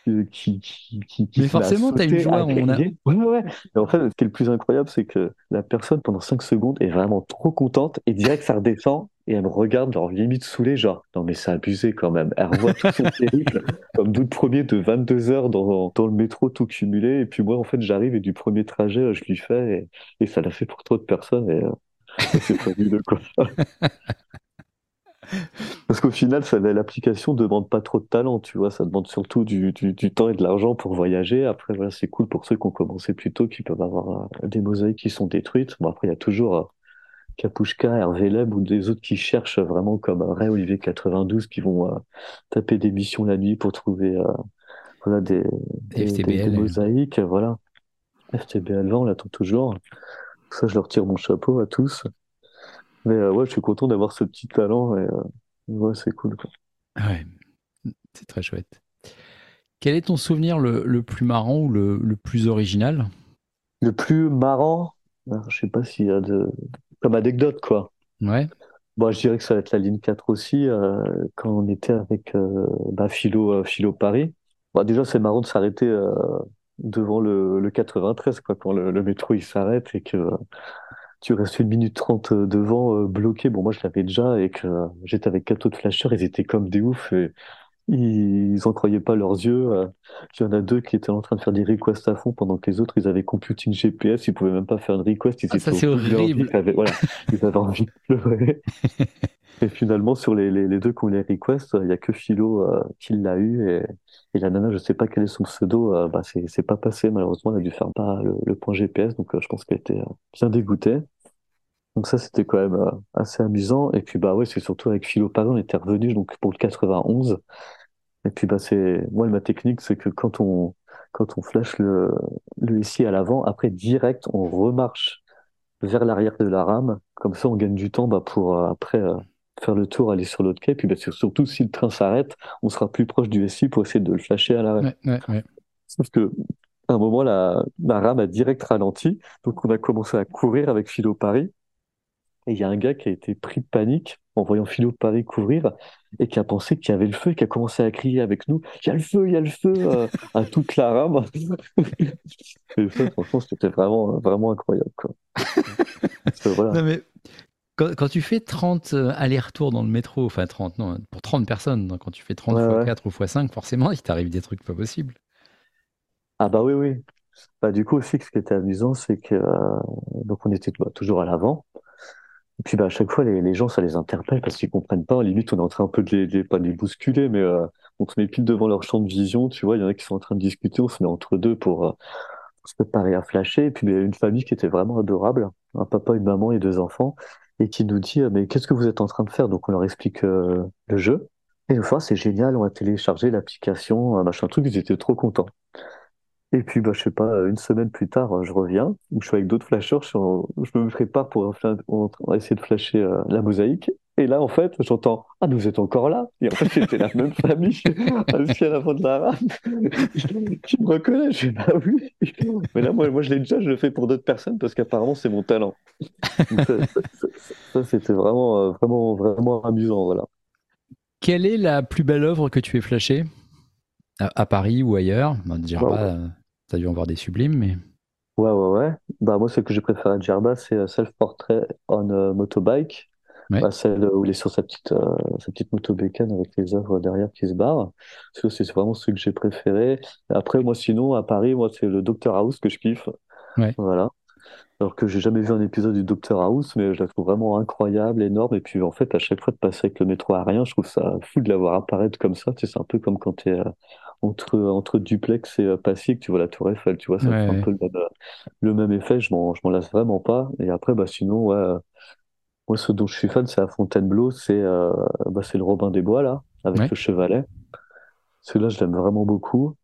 euh, qui, qui, qui, Mais forcément, t'as une sauter, joie, on a-. Ouais, ouais, en fait, ce qui est le plus incroyable, c'est que la personne, pendant 5 secondes, est vraiment trop contente et direct, ça redescend et elle me regarde, genre limite saoulée, genre, non mais c'est abusé quand même. Elle revoit tout son périple, comme doute premier de 22 heures dans, dans le métro, tout cumulé. Et puis moi, en fait, j'arrive et du premier trajet, je lui fais et, et ça l'a fait pour trop de personnes et euh, c'est pas de quoi. Parce qu'au final, l'application demande pas trop de talent, tu vois, ça demande surtout du, du, du temps et de l'argent pour voyager. Après, voilà, c'est cool pour ceux qui ont commencé plus tôt, qui peuvent avoir euh, des mosaïques qui sont détruites. Bon, après, il y a toujours euh, Kapushka, Hervé Leb ou des autres qui cherchent vraiment comme euh, Ray Olivier 92 qui vont euh, taper des missions la nuit pour trouver euh, voilà, des, des, des- FTBL. des mosaïques. Voilà. FTBL 20, on l'attend toujours. Ça, je leur tire mon chapeau à tous. Mais euh, ouais, je suis content d'avoir ce petit talent et euh, ouais, c'est cool. quoi. Ouais, c'est très chouette. Quel est ton souvenir le, le plus marrant ou le, le plus original? Le plus marrant, alors, je sais pas s'il y a de comme anecdote quoi. Ouais, Bon, je dirais que ça va être la ligne 4 aussi euh, quand on était avec euh, bah, Philo euh, Philo Paris. Bon, déjà c'est marrant de s'arrêter devant le, le 93 quoi quand le, le métro il s'arrête et que tu restes une minute trente euh, devant euh, bloqué. Bon moi je l'avais déjà et que euh, j'étais avec quatre autres flasheurs, ils étaient comme des oufs ils, ils en croyaient pas leurs yeux. euh. Il y en a deux qui étaient en train de faire des requests à fond pendant que les autres, ils avaient computing GPS, ils pouvaient même pas faire une request. Ils Ah, ça, c'est horrible. Ils avaient, voilà, ils avaient envie de pleurer. Et finalement, sur les, les, les deux qui ont les requests, il y a que Philo euh, qui l'a eu et, et la nana, je sais pas quel est son pseudo, euh, bah c'est pas passé malheureusement. Elle a dû faire pas le, le point GPS, donc euh, je pense qu'elle était euh, bien dégoûtée. Donc ça, c'était quand même euh, assez amusant. Et puis bah ouais, c'est surtout avec Philo Paris, on était revenu donc pour le 91. Et puis bah c'est moi ma technique, c'est que quand on quand on flash le le SI à l'avant, après direct on remarche vers l'arrière de la rame. Comme ça, on gagne du temps bah, pour euh, après euh, faire le tour, aller sur l'autre quai. Puis bah, surtout, si le train s'arrête, on sera plus proche du SI pour essayer de le flasher à l'arrêt. Sauf que à un moment, la, la rame a direct ralenti. Donc, on a commencé à courir avec Philo Paris. Et il y a un gars qui a été pris de panique en voyant Philo Paris courir et qui a pensé qu'il y avait le feu et qui a commencé à crier avec nous Il y a le feu, il y a le feu euh, à toute la rame. et ça, franchement, c'était vraiment, vraiment incroyable. Quoi. non, mais quand, tu fais 30 euh, allers-retours dans le métro, enfin 30, non, pour 30 personnes, quand tu fais 30 x 4 ou x 5, forcément, il t'arrive des trucs pas possibles. Ah bah oui, oui. Bah, du coup aussi, ce qui était amusant, c'est que euh, donc on était bah, toujours à l'avant. Et puis bah, à chaque fois, les, les, gens, ça les interpelle parce qu'ils comprennent pas. Limite, on est en train un peu de les, pas de les bousculer, mais euh, on se met pile devant leur champ de vision. Tu vois, il y en a qui sont en train de discuter, on se met entre deux pour, euh, se préparer à flasher. Et puis il y a une famille qui était vraiment adorable, un papa, une maman et deux enfants, et qui nous dit mais qu'est-ce que vous êtes en train de faire? Donc on leur explique le jeu. Et une fois, c'est génial, on a téléchargé l'application, machin truc, ils étaient trop contents. Et puis, bah, je sais pas, une semaine plus tard, je reviens, je suis avec d'autres flashers, je, me prépare pour essayer de flasher euh, la mosaïque. Et là, en fait, j'entends Ah, vous êtes encore là Et en fait, c'était la même famille, assis à l'avant de la rame, qui me reconnaît. Je dis Bah oui. Mais là, moi, moi je l'ai déjà, je le fais pour d'autres personnes parce qu'apparemment, c'est mon talent. ça, c'était vraiment, euh, vraiment, vraiment amusant. Voilà. Quelle est la plus belle œuvre que tu aies flashée? À, Paris ou ailleurs? Bah, T'as dû en voir des sublimes, mais. Ouais, ouais, ouais. Bah, moi, ce que j'ai préféré à Djerba, c'est euh, Self-Portrait on euh, Motobike. Bah, celle où il est sur sa petite, euh, sa petite moto bécane avec les œuvres derrière qui se barrent. C'est vraiment ce que j'ai préféré. Après, moi, sinon, à Paris, moi, c'est le Dr House que je kiffe. Ouais. Voilà. Alors que j'ai jamais vu un épisode du Dr House, mais je la trouve vraiment incroyable, énorme. Et puis, en fait, à chaque fois de passer avec le métro à rien, je trouve ça fou de l'avoir apparaître comme ça. Tu sais, c'est un peu comme quand tu es entre, entre duplex et euh, Passy, tu vois la Tour Eiffel, tu vois, ça fait un peu le même, effet, je m'en, je m'en lasse vraiment pas. Et après, bah, sinon, ouais, euh, moi, ce dont je suis fan, c'est à Fontainebleau, c'est euh, bah, c'est le Robin des Bois, là, avec le chevalet. Celui-là, je l'aime vraiment beaucoup.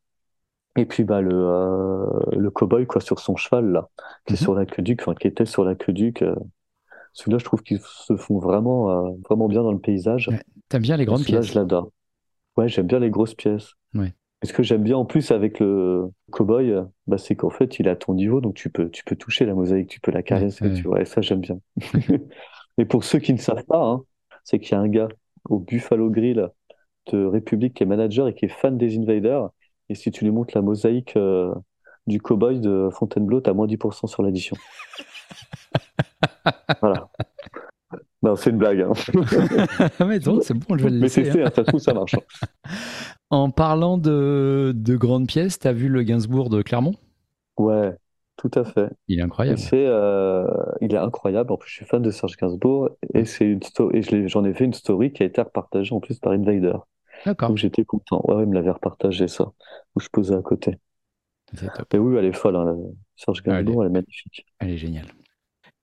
Et puis, bah, le, euh, le cow-boy, quoi, sur son cheval, là, qui est mhm. sur l'aqueduc, enfin, qui était sur l'aqueduc. Euh, celui-là, je trouve qu'ils se font vraiment, vraiment bien dans le paysage. T'aimes bien les grandes pièces? je l'adore. Ouais, j'aime bien les grosses pièces. Ouais. Ce que j'aime bien en plus avec le cowboy, bah, c'est qu'en fait, il est à ton niveau, donc tu peux, tu peux toucher la mosaïque, tu peux la caresser, tu vois, et ça, j'aime bien. et pour ceux qui ne savent pas, hein, c'est qu'il y a un gars au Buffalo Grill de République qui est manager et qui est fan des Invaders. Et si tu lui montres la mosaïque euh, du cowboy de Fontainebleau, t'as moins 10% sur l'addition. voilà. Non, c'est une blague. Hein. mais c'est bon, je vais le laisser. Mais c'est hein. ça ça marche. Hein. En parlant de, de grandes pièces, tu as vu le Gainsbourg de Clermont? Ouais, tout à fait. Il est incroyable. C'est, euh, il est incroyable. En plus, je suis fan de Serge Gainsbourg et c'est une story, et j'en ai fait une story qui a été repartagée en plus par Invader. D'accord. Donc j'étais content. Ouais, il me l'avait repartagé ça, où je posais à côté. Mais oui, elle est folle. Hein, Serge Gainsbourg, elle est... magnifique. Elle est géniale.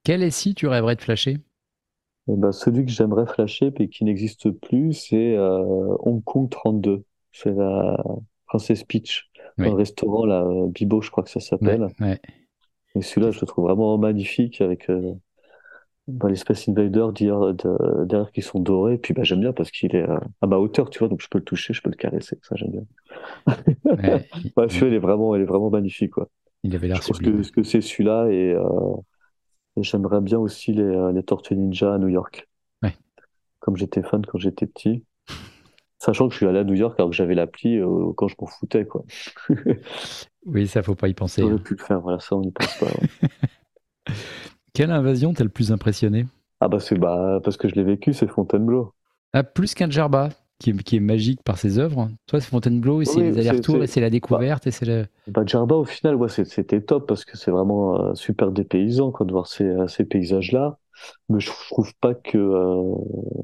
Quel SI tu rêverais de flasher? Eh ben, celui que j'aimerais flasher et qui n'existe plus, c'est euh, Hong Kong 32. C'est la Princesse Peach, un restaurant, là, Bibo, je crois que ça s'appelle. Et celui-là, je le trouve vraiment magnifique avec euh, bah, les Space Invaders derrière, qui sont dorés. Et puis bah, j'aime bien parce qu'il est euh, à ma hauteur, tu vois, donc je peux le toucher, je peux le caresser. Ça, j'aime bien. Ouais, celui-là, est vraiment, il est vraiment magnifique. Quoi. Il avait l'air Je pense que, que c'est celui-là et et j'aimerais bien aussi les, euh, les Tortues Ninja à New York. Ouais. Comme j'étais fan quand j'étais petit. Sachant que je suis allé à New York alors que j'avais l'appli euh, quand je m'en foutais, quoi. oui, ça, faut pas y penser. Hein. pu le faire, voilà, ça, on n'y pense pas. Quelle invasion t'as le plus impressionné? Ah, bah, c'est bah, parce que je l'ai vécu, c'est Fontainebleau. Ah, plus qu'un Djerba qui est, magique par ses œuvres. Toi, c'est Fontainebleau, et c'est les allers-retours, et c'est la découverte, et c'est le... Bah, Djerba, au final, ouais, c'était top, parce que c'est vraiment euh, super dépaysant quoi, de voir ces, euh, ces paysages-là. Mais je, trouve pas que euh,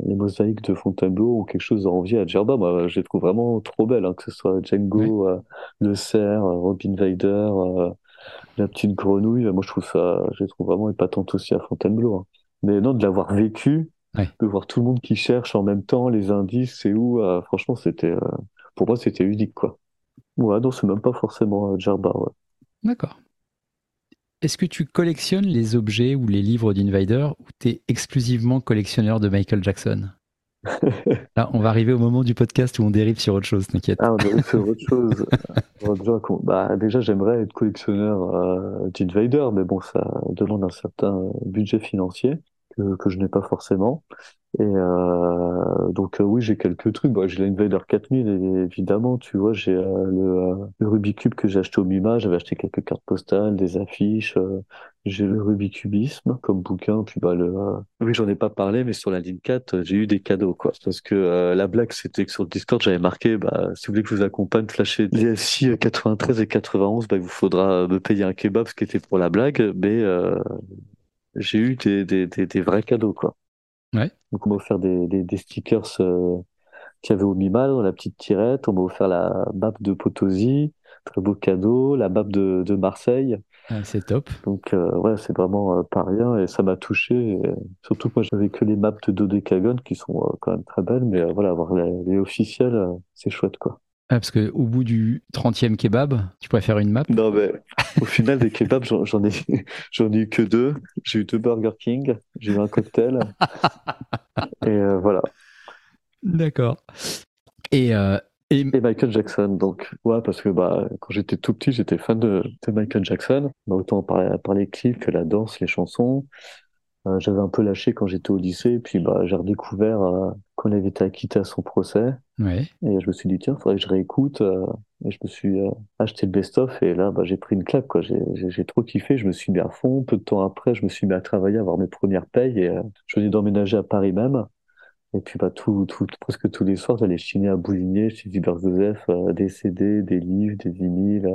les mosaïques de Fontainebleau ont quelque chose à envier à Djerba. Moi, je les trouve vraiment trop belles, hein, que ce soit Django, le cerf, Robin Vader, la petite grenouille. Moi, je trouve ça, je les trouve vraiment épatantes aussi à Fontainebleau. Hein. Mais non, de l'avoir vécu, de voir tout le monde qui cherche en même temps les indices, c'est où. Euh, franchement, c'était, euh, pour moi, c'était unique, quoi. Ouais, non, c'est même pas forcément euh, Jarba, ouais. D'accord. Est-ce que tu collectionnes les objets ou les livres d'Invader ou tu es exclusivement collectionneur de Michael Jackson? Là, on va arriver au moment du podcast où on dérive sur autre chose, t'inquiète. Ah, on dérive sur autre chose. déjà, bah, déjà j'aimerais être collectionneur euh, d'Invader, mais bon, ça demande un certain budget financier que, que je n'ai pas forcément. Et euh, donc euh, oui, j'ai quelques trucs. Bah, j'ai l'Invader 4000 évidemment, tu vois, j'ai euh, le, euh, le Rubik's Cube que j'ai acheté au Mima, j'avais acheté quelques cartes postales, des affiches, j'ai le Rubik's Cubisme comme bouquin, puis bah le oui, j'en ai pas parlé mais sur la ligne 4, j'ai eu des cadeaux quoi parce que la blague c'était que sur le Discord, j'avais marqué bah si vous voulez que je vous accompagne flasher les SI 93 et 91, bah il vous faudra me payer un kebab ce qui était pour la blague, mais j'ai eu des, des, des, des vrais cadeaux quoi. Ouais. Donc on m'a offert des, des, des stickers euh, qu'il y avait au Mimal, la petite tirette. On m'a offert la map de Potosi, très beau cadeau, la map de, de Marseille. Ah, c'est top. Donc euh, ouais, c'est vraiment euh, pas rien et ça m'a touché. Et, surtout que moi j'avais que les maps de Dodecagon qui sont euh, quand même très belles, mais euh, voilà, avoir les, les officiels, c'est chouette quoi. Ah, parce qu'au bout du 30e kebab, tu pourrais faire une map? Non mais au final des kebabs, j'en ai j'en ai eu que deux. J'ai eu deux Burger King, j'ai eu un cocktail et euh, voilà. D'accord. Et, euh, et Et Michael Jackson, donc, ouais, parce que bah, quand j'étais tout petit, j'étais fan de, de Michael Jackson, bah, autant par, par les clips que la danse, les chansons. Euh, j'avais un peu lâché quand j'étais au lycée, puis bah, j'ai redécouvert il avait été acquitté à son procès, ouais. et je me suis dit, tiens, faudrait que je réécoute, euh, et je me suis euh, acheté le best-of, et là, bah, j'ai pris une claque, quoi. J'ai, j'ai, j'ai trop kiffé, je me suis mis à fond. Peu de temps après, je me suis mis à travailler, à avoir mes premières payes, et euh, je venais d'emménager à Paris même. Et puis bah tout, tout, presque tous les soirs, j'allais chiner à Bouligné, chez Hubert Joseph, euh, des CD, des livres, des vinyles,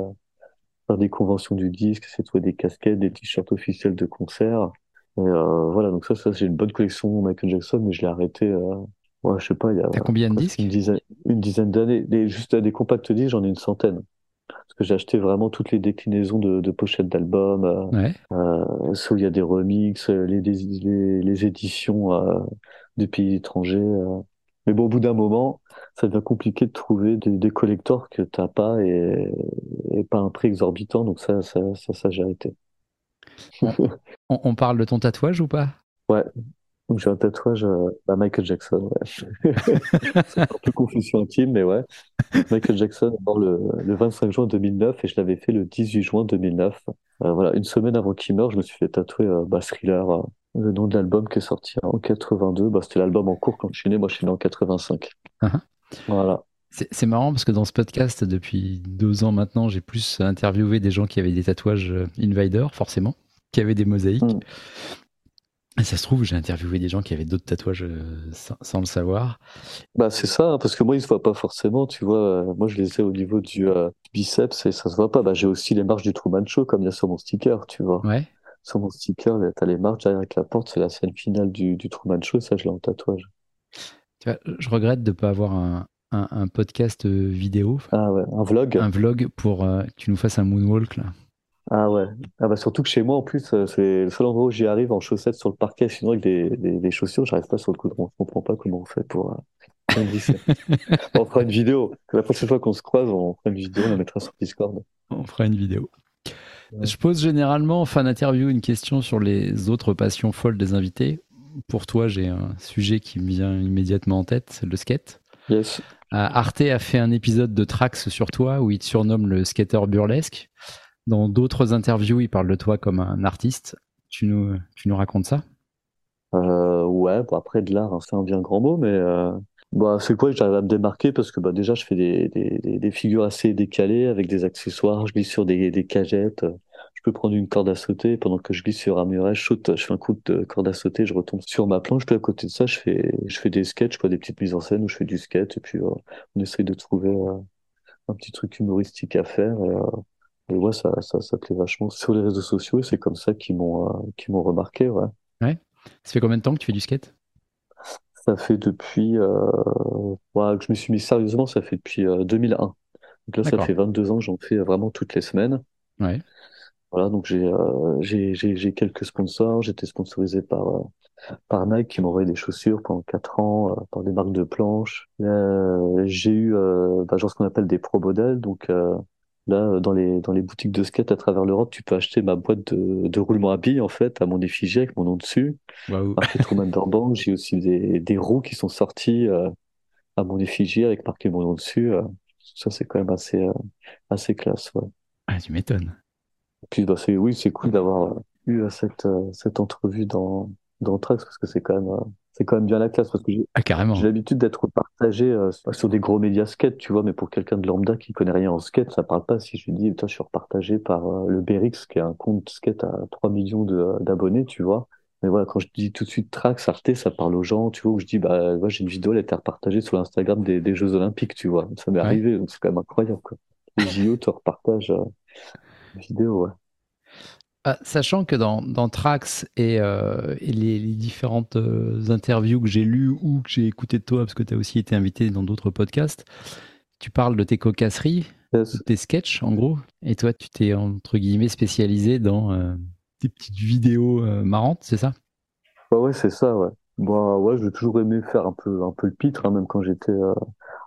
faire des conventions du disque, c'est trouver des casquettes, des t-shirts officiels de concert. Et voilà, donc ça, ça j'ai une bonne collection Michael Jackson, mais je l'ai arrêté, euh, ouais, je sais pas, il y a T'as combien de disques une dizaine, une dizaine d'années. Juste à des compacts disques, j'en ai une centaine. Parce que j'ai acheté vraiment toutes les déclinaisons de, de pochettes d'albums, euh, Ouais. euh, il y a des remixes, les, les, les, les éditions euh, des pays étrangers. euh. Mais bon, au bout d'un moment, ça devient compliqué de trouver des, des collectors que t'as pas et, et pas un prix exorbitant. Donc ça, ça, ça, ça j'ai arrêté. On, on parle de ton tatouage ou pas? Ouais. Donc j'ai un tatouage euh, à Michael Jackson. Ouais. C'est un peu confession intime, mais ouais. Michael Jackson est mort le, le 25 juin 2009 et je l'avais fait le 18 juin 2009. Euh, voilà, une semaine avant qu'il meure, je me suis fait tatouer euh, bah, Thriller, euh, le nom de l'album qui est sorti en 82. Bah, c'était l'album en cours quand je suis né. Moi, je suis né en 85. Uh-huh. Voilà. C'est marrant parce que dans ce podcast, depuis deux ans maintenant, j'ai plus interviewé des gens qui avaient des tatouages Invader, forcément, qui avaient des mosaïques. Mm. Ça se trouve, j'ai interviewé des gens qui avaient d'autres tatouages euh, sans, sans le savoir. Bah, c'est ça, hein, parce que moi, ils se voient pas forcément, tu vois. euh, moi, je les ai au niveau du euh, biceps et ça se voit pas. Bah, j'ai aussi les marches du Truman Show, comme il y a sur mon sticker, tu vois. Ouais. Sur mon sticker, t'as les marches derrière avec la porte, c'est la scène finale du, du Truman Show, ça, je l'ai en tatouage. Tu vois, je regrette de ne pas avoir un, un- un podcast vidéo, Ah ouais, un vlog. un vlog pour euh, que tu nous fasses un moonwalk là. Ah ouais. Ah bah surtout que chez moi, en plus, euh, c'est le seul endroit où j'y arrive en chaussettes sur le parquet. Sinon, avec des, des, des chaussures, j'arrive pas sur le goudron. Je comprends pas comment on fait pour euh, on fera une vidéo. La prochaine fois qu'on se croise, on fera une vidéo, on la mettra sur Discord. On fera une vidéo. Ouais. Je pose généralement en fin d'interview une question sur les autres passions folles des invités. Pour toi, j'ai un sujet qui me vient immédiatement en tête, c'est le skate. Yes. Euh, Arte a fait un épisode de Trax sur toi où il te surnomme le skater burlesque. Dans d'autres interviews, il parle de toi comme un artiste. Tu nous, tu nous racontes ça? Euh, ouais, bon, après, de l'art, hein, c'est un bien grand mot, mais euh, bah, c'est quoi, j'arrive à me démarquer parce que bah, déjà, je fais des, figures assez décalées avec des accessoires. Je glisse sur des, cagettes. Je peux prendre une corde à sauter pendant que je glisse sur un muret. Je saute, je fais un coup de corde à sauter, je retombe sur ma planche. Puis à côté de ça, je fais, je fais des sketchs, des petites mises en scène où je fais du skate. Et puis, euh, on essaye de trouver euh, un petit truc humoristique à faire. Euh, et ouais, ça, ça, ça plaît vachement sur les réseaux sociaux et c'est comme ça qu'ils m'ont, euh, qu'ils m'ont remarqué, ouais. Ça fait combien de temps que tu fais du skate? Ça fait depuis, euh, ouais, que je me suis mis sérieusement, ça fait depuis euh, 2001. Donc là, ça D'accord. fait 22 ans que j'en fais vraiment toutes les semaines. Ouais. Voilà, donc j'ai euh, j'ai j'ai j'ai quelques sponsors. J'étais sponsorisé par euh, par Nike qui m'envoyait des chaussures pendant quatre ans, euh, par des marques de planches. Euh, j'ai eu euh, bah, genre ce qu'on appelle des pro modèles, donc euh, Là, dans les, dans les boutiques de skate à travers l'Europe, tu peux acheter ma boîte de, de roulement à billes, en fait, à mon effigie avec mon nom dessus. Waouh. Marqué Truman Burbank. J'ai aussi des, des roues qui sont sorties euh, à mon effigie avec marqué mon nom dessus. euh. ça, c'est quand même assez, euh, assez classe. Ouais. Ah, tu m'étonnes. Puis, bah, c'est, oui, c'est cool d'avoir euh, eu euh, cette, euh, cette entrevue dans, dans Trax parce que c'est quand même, euh, c'est quand même bien la classe parce que j'ai Ah, l'habitude d'être partagé euh, sur des gros médias skate, tu vois, mais pour quelqu'un de lambda qui connaît rien en skate, ça parle pas. Si je lui dis, putain, je suis repartagé par euh, le Berix, qui est un compte skate à 3 millions euh, d'abonnés, tu vois. Mais voilà, quand je dis tout de suite Trax, Arte, ça parle aux gens, tu vois, où je dis, bah, ouais, j'ai une vidéo, elle a été repartagée sur l'Instagram des, des Jeux Olympiques, tu vois. Ça m'est Ouais. arrivé, donc c'est quand même incroyable, quoi. Les JO te repartagent euh, vidéo, ouais. Ah, sachant que dans, dans Trax et, euh, et les, les différentes euh, interviews que j'ai lues ou que j'ai écoutées de toi, parce que tu as aussi été invité dans d'autres podcasts, tu parles de tes cocasseries, Yes. de tes sketchs en gros, et toi tu t'es entre guillemets spécialisé dans euh, des petites vidéos marrantes, c'est ça? Bah ouais, c'est ça, ouais. Moi, ouais, j'ai toujours aimé faire un peu, un peu le pitre, hein, même quand j'étais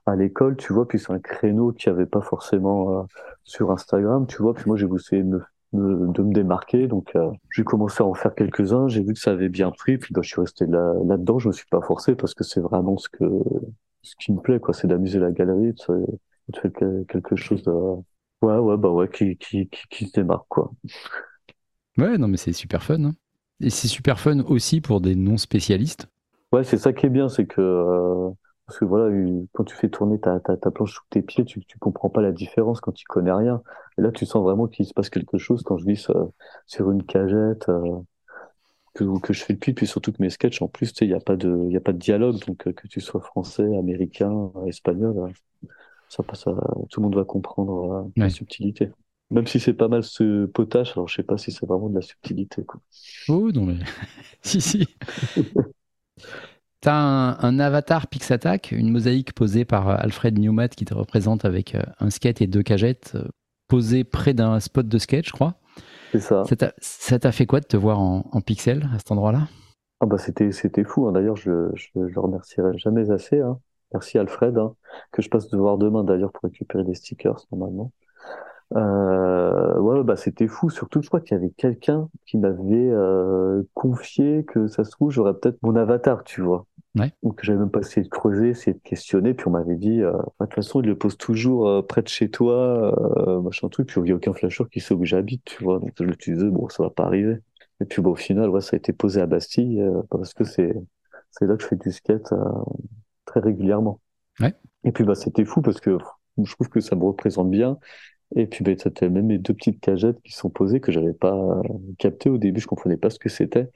à l'école, tu vois. Puis c'est un créneau qu'il n'y avait pas forcément euh, sur Instagram, tu vois. Puis moi, j'ai voulu essayer de me, de me démarquer. Donc, euh, j'ai commencé à en faire quelques-uns. J'ai vu que ça avait bien pris. Puis bah, je suis resté là, là-dedans. Je me suis pas forcé parce que c'est vraiment ce que, ce qui me plaît, quoi. C'est d'amuser la galerie, de, de faire que- quelque chose de, ouais, ouais, bah ouais, qui, qui, qui, qui se démarque, quoi. Ouais, non mais c'est super fun. hein. Et c'est super fun aussi pour des non spécialistes. Ouais, c'est ça qui est bien, c'est que euh, parce que voilà, une- quand tu fais tourner ta, ta, ta planche sous tes pieds, tu tu comprends pas la différence quand tu connais rien. Et là, tu sens vraiment qu'il se passe quelque chose quand je glisse euh, sur une cagette, euh, que que je fais le puis surtout que mes sketchs, en plus, il y a pas de il y a pas de dialogue, donc euh, que tu sois français, américain, euh, espagnol, euh, ça passe, à- tout le monde va comprendre euh, la Ouais. subtilité. Même si c'est pas mal ce potage, alors je sais pas si c'est vraiment de la subtilité, quoi. Oh non mais si si. T'as un, un avatar Pixattack, une mosaïque posée par euh, Alfred Newmat qui te représente avec euh, un skate et deux cagettes euh, posées près d'un spot de skate, je crois. C'est ça. Ça t'a- fait quoi de te voir en, en pixel à cet endroit-là? Ah bah c'était c'était fou hein. D'ailleurs je je je le remercierai jamais assez hein. Merci Alfred hein, que je passe devoir demain d'ailleurs pour récupérer des stickers normalement. Euh, ouais bah c'était fou surtout je crois qu'il y avait quelqu'un qui m'avait euh, confié que ça se trouve j'aurais peut-être mon avatar tu vois. Ouais. Donc j'avais même pas essayé de creuser, essayé de questionner puis on m'avait dit euh, de toute façon il le pose toujours euh, près de chez toi euh, machin truc puis il y a aucun flasheur qui sait où j'habite tu vois donc je me disais bon ça va pas arriver. Et puis bon, au final, ouais, ça a été posé à Bastille euh, parce que c'est c'est là que je fais du skate euh, très régulièrement. Ouais. Et puis bah c'était fou parce que je trouve que ça me représente bien. Et puis bah, c'était même mes deux petites cagettes qui sont posées que j'avais pas euh, capté au début, je comprenais pas ce que c'était.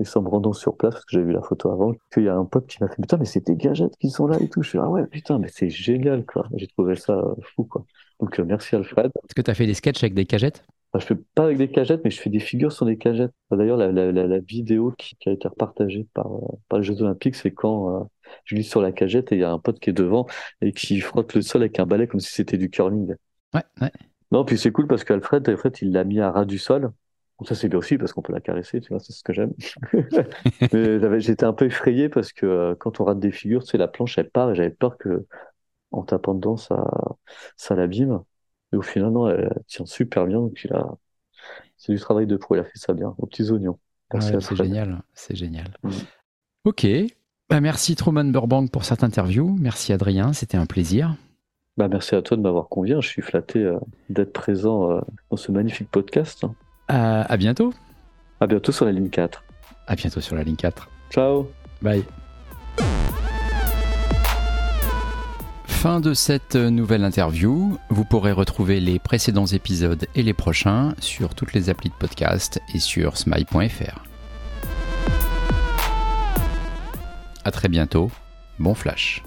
Et en me rendant sur place, parce que j'avais vu la photo avant, qu'il y a un pote qui m'a fait putain mais c'est tes gadgets qui sont là et tout. Je suis ah ouais putain mais c'est génial quoi. J'ai trouvé ça euh, fou quoi. Donc euh, merci Alfred. Est-ce que t'as fait des sketchs avec des cagettes? Enfin, je fais pas avec des cagettes, mais je fais des figures sur des cagettes. D'ailleurs, la, la, la, la vidéo qui, qui a été repartagée par, par les Jeux Olympiques, c'est quand euh, je glisse sur la cagette et il y a un pote qui est devant et qui frotte le sol avec un balai comme si c'était du curling. Ouais, ouais. Non, puis c'est cool parce qu'Alfred, Alfred, il l'a mis à ras du sol. Ça, c'est bien aussi parce qu'on peut la caresser, tu vois, c'est ce que j'aime. mais j'étais un peu effrayé parce que euh, quand on rate des figures, tu sais, la planche, elle part et j'avais peur que en tapant dedans, ça, ça l'abîme. Et au final, non, elle tient super bien. Donc il a, c'est du travail de pro, il a fait ça bien, aux petits oignons. Ouais, C'est génial, c'est génial. Mm. Ok, bah, merci Truman Burbank pour cette interview. Merci Adrien, c'était un plaisir. Bah, merci à toi de m'avoir convié. Je suis flatté euh, d'être présent euh, dans ce magnifique podcast. À, à bientôt. À bientôt sur la ligne 4. À bientôt sur la ligne 4. Ciao. Bye. Fin de cette nouvelle interview. Vous pourrez retrouver les précédents épisodes et les prochains sur toutes les applis de podcast et sur smile.fr. À très bientôt. Bon flash.